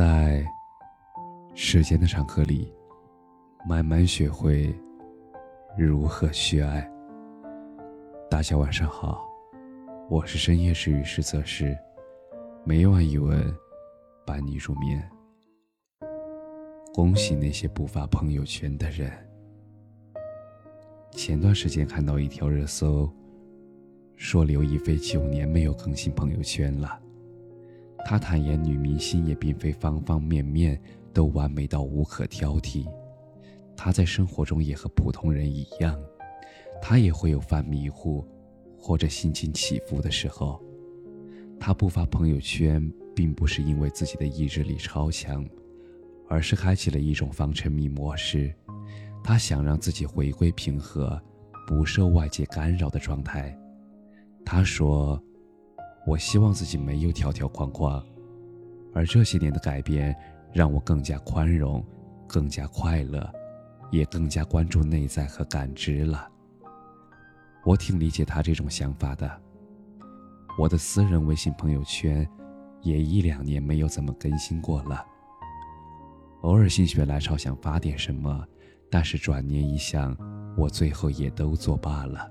在时间的长河里，慢慢学会如何去爱。大家晚上好，我是深夜治愈师泽师，每晚一文伴你入眠。恭喜那些不发朋友圈的人。前段时间看到一条热搜，说刘亦菲九年没有更新朋友圈了。他坦言，女明星也并非方方面面都完美到无可挑剔。她在生活中也和普通人一样，她也会有犯迷糊或者心情起伏的时候。她不发朋友圈，并不是因为自己的意志力超强，而是开启了一种防沉迷模式。她想让自己回归平和、不受外界干扰的状态。她说。我希望自己没有条条框框，而这些年的改变让我更加宽容，更加快乐，也更加关注内在和感知了。我挺理解他这种想法的。我的私人微信朋友圈也一两年没有怎么更新过了。偶尔心血来潮想发点什么，但是转念一想，我最后也都作罢了。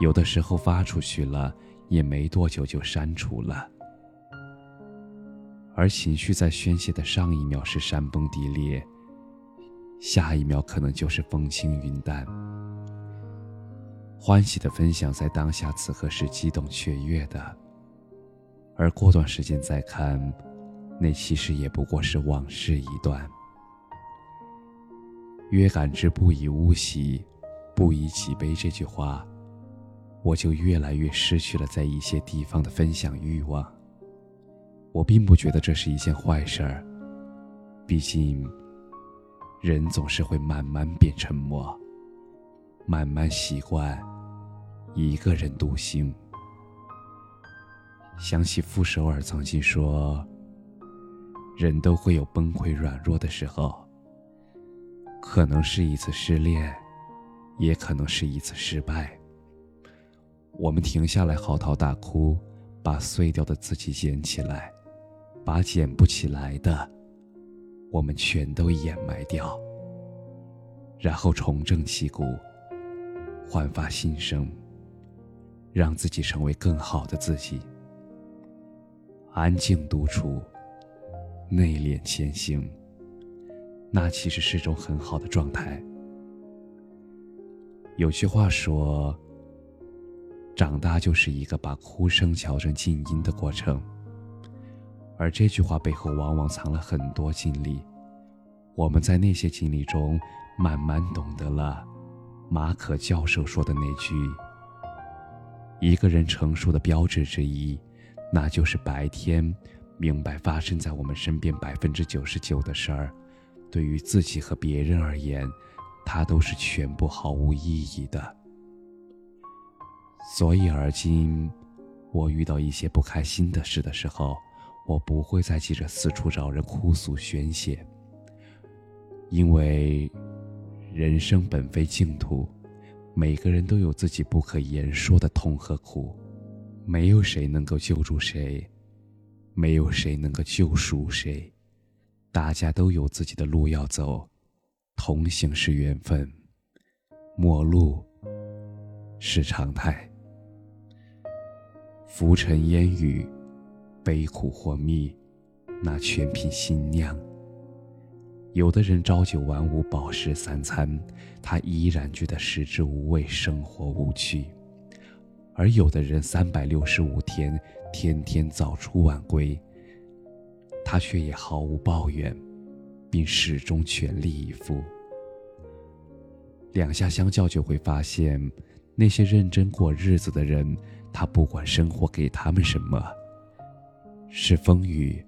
有的时候发出去了。也没多久就删除了，而情绪在宣泄的上一秒是山崩地裂，下一秒可能就是风轻云淡。欢喜的分享在当下此刻是激动雀跃的，而过段时间再看，那其实也不过是往事一段。约感知不以物喜，不以己悲这句话。我就越来越失去了在一些地方的分享欲望。我并不觉得这是一件坏事儿，毕竟，人总是会慢慢变沉默，慢慢习惯一个人独行。想起傅首尔曾经说：“人都会有崩溃软弱的时候，可能是一次失恋，也可能是一次失败。”我们停下来嚎啕大哭，把碎掉的自己捡起来，把捡不起来的，我们全都掩埋掉，然后重振旗鼓，焕发新生，让自己成为更好的自己。安静独处，内敛前行，那其实是种很好的状态。有句话说。长大就是一个把哭声调成静音的过程，而这句话背后往往藏了很多经历。我们在那些经历中，慢慢懂得了马可教授说的那句：“一个人成熟的标志之一，那就是白天明白发生在我们身边百分之九十九的事儿，对于自己和别人而言，它都是全部毫无意义的。”所以，而今，我遇到一些不开心的事的时候，我不会再急着四处找人哭诉宣泄。因为，人生本非净土，每个人都有自己不可言说的痛和苦，没有谁能够救助谁，没有谁能够救赎谁，大家都有自己的路要走，同行是缘分，陌路是常态。浮尘烟雨，悲苦或蜜，那全凭心酿。有的人朝九晚五，饱食三餐，他依然觉得食之无味，生活无趣；而有的人三百六十五天，天天早出晚归，他却也毫无抱怨，并始终全力以赴。两下相较，就会发现，那些认真过日子的人。他不管生活给他们什么，是风雨，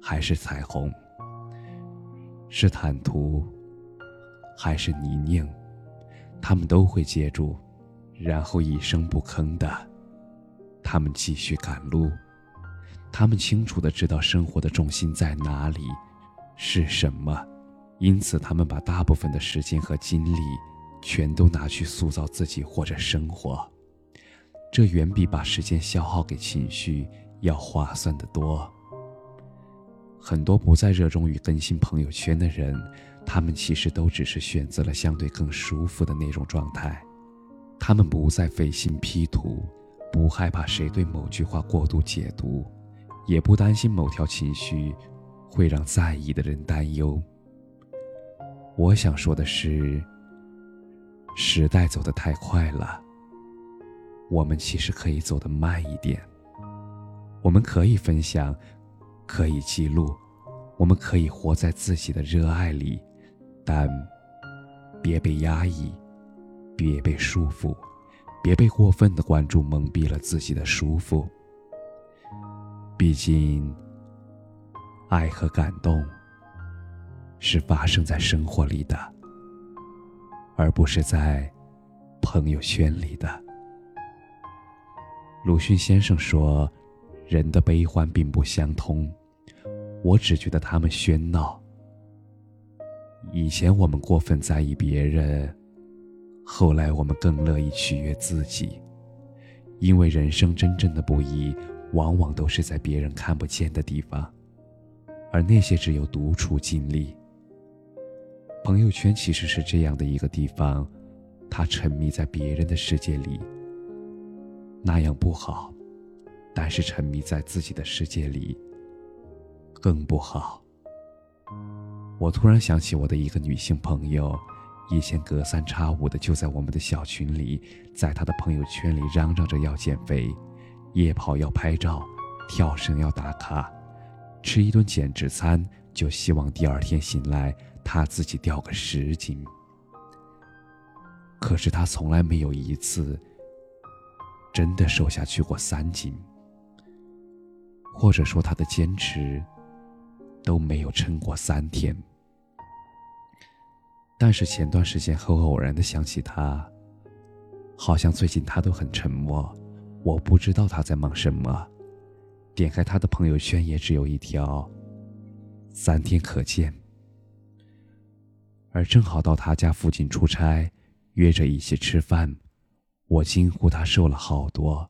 还是彩虹，是坦途，还是泥泞，他们都会接住，然后一声不吭的，他们继续赶路。他们清楚的知道生活的重心在哪里，是什么，因此他们把大部分的时间和精力，全都拿去塑造自己或者生活。这远比把时间消耗给情绪要划算的多。很多不再热衷于更新朋友圈的人，他们其实都只是选择了相对更舒服的那种状态。他们不再费心 P 图，不害怕谁对某句话过度解读，也不担心某条情绪会让在意的人担忧。我想说的是，时代走得太快了，我们其实可以走得慢一点。我们可以分享，可以记录，我们可以活在自己的热爱里，但别被压抑，别被束缚，别被过分的关注蒙蔽了自己的舒服。毕竟，爱和感动是发生在生活里的，而不是在朋友圈里的。鲁迅先生说。人的悲欢并不相通，我只觉得他们喧闹。以前我们过分在意别人，后来我们更乐意取悦自己，因为人生真正的不易，往往都是在别人看不见的地方，而那些只有独处经历。朋友圈其实是这样的一个地方，他沉迷在别人的世界里，那样不好。但是沉迷在自己的世界里，更不好。我突然想起我的一个女性朋友，以前隔三差五的就在我们的小群里，在她的朋友圈里嚷嚷着要减肥，夜跑要拍照，跳绳要打卡，吃一顿减脂餐就希望第二天醒来她自己掉个十斤。可是她从来没有一次真的瘦下去过三斤。或者说，他的坚持都没有撑过三天。但是前段时间后偶然的想起他，好像最近他都很沉默，我不知道他在忙什么。点开他的朋友圈，也只有一条：三天可见。而正好到他家附近出差，约着一起吃饭，我惊呼他瘦了好多。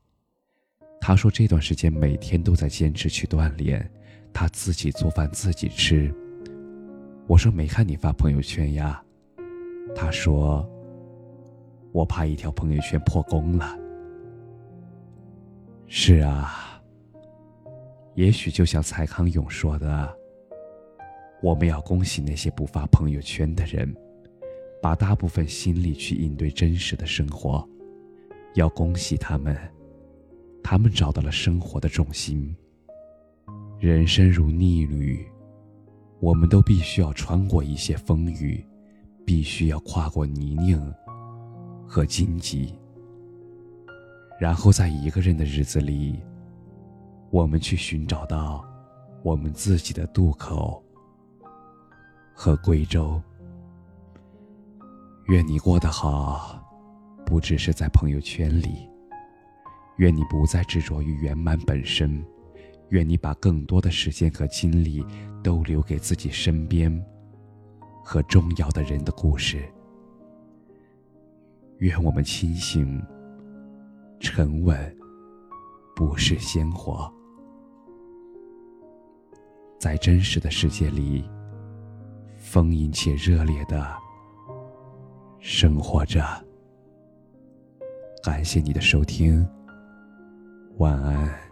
他说这段时间每天都在坚持去锻炼，他自己做饭自己吃。我说没看你发朋友圈呀，他说我怕一条朋友圈破功了。是啊，也许就像蔡康永说的，我们要恭喜那些不发朋友圈的人，把大部分心力去应对真实的生活，要恭喜他们。他们找到了生活的重心。人生如逆旅，我们都必须要穿过一些风雨，必须要跨过泥泞和荆棘，然后在一个人的日子里，我们去寻找到我们自己的渡口和归舟。愿你过得好，不只是在朋友圈里。愿你不再执着于圆满本身，愿你把更多的时间和精力都留给自己身边和重要的人的故事。愿我们清醒、沉稳，不是鲜活，在真实的世界里，丰盈且热烈的生活着。感谢你的收听。晚安。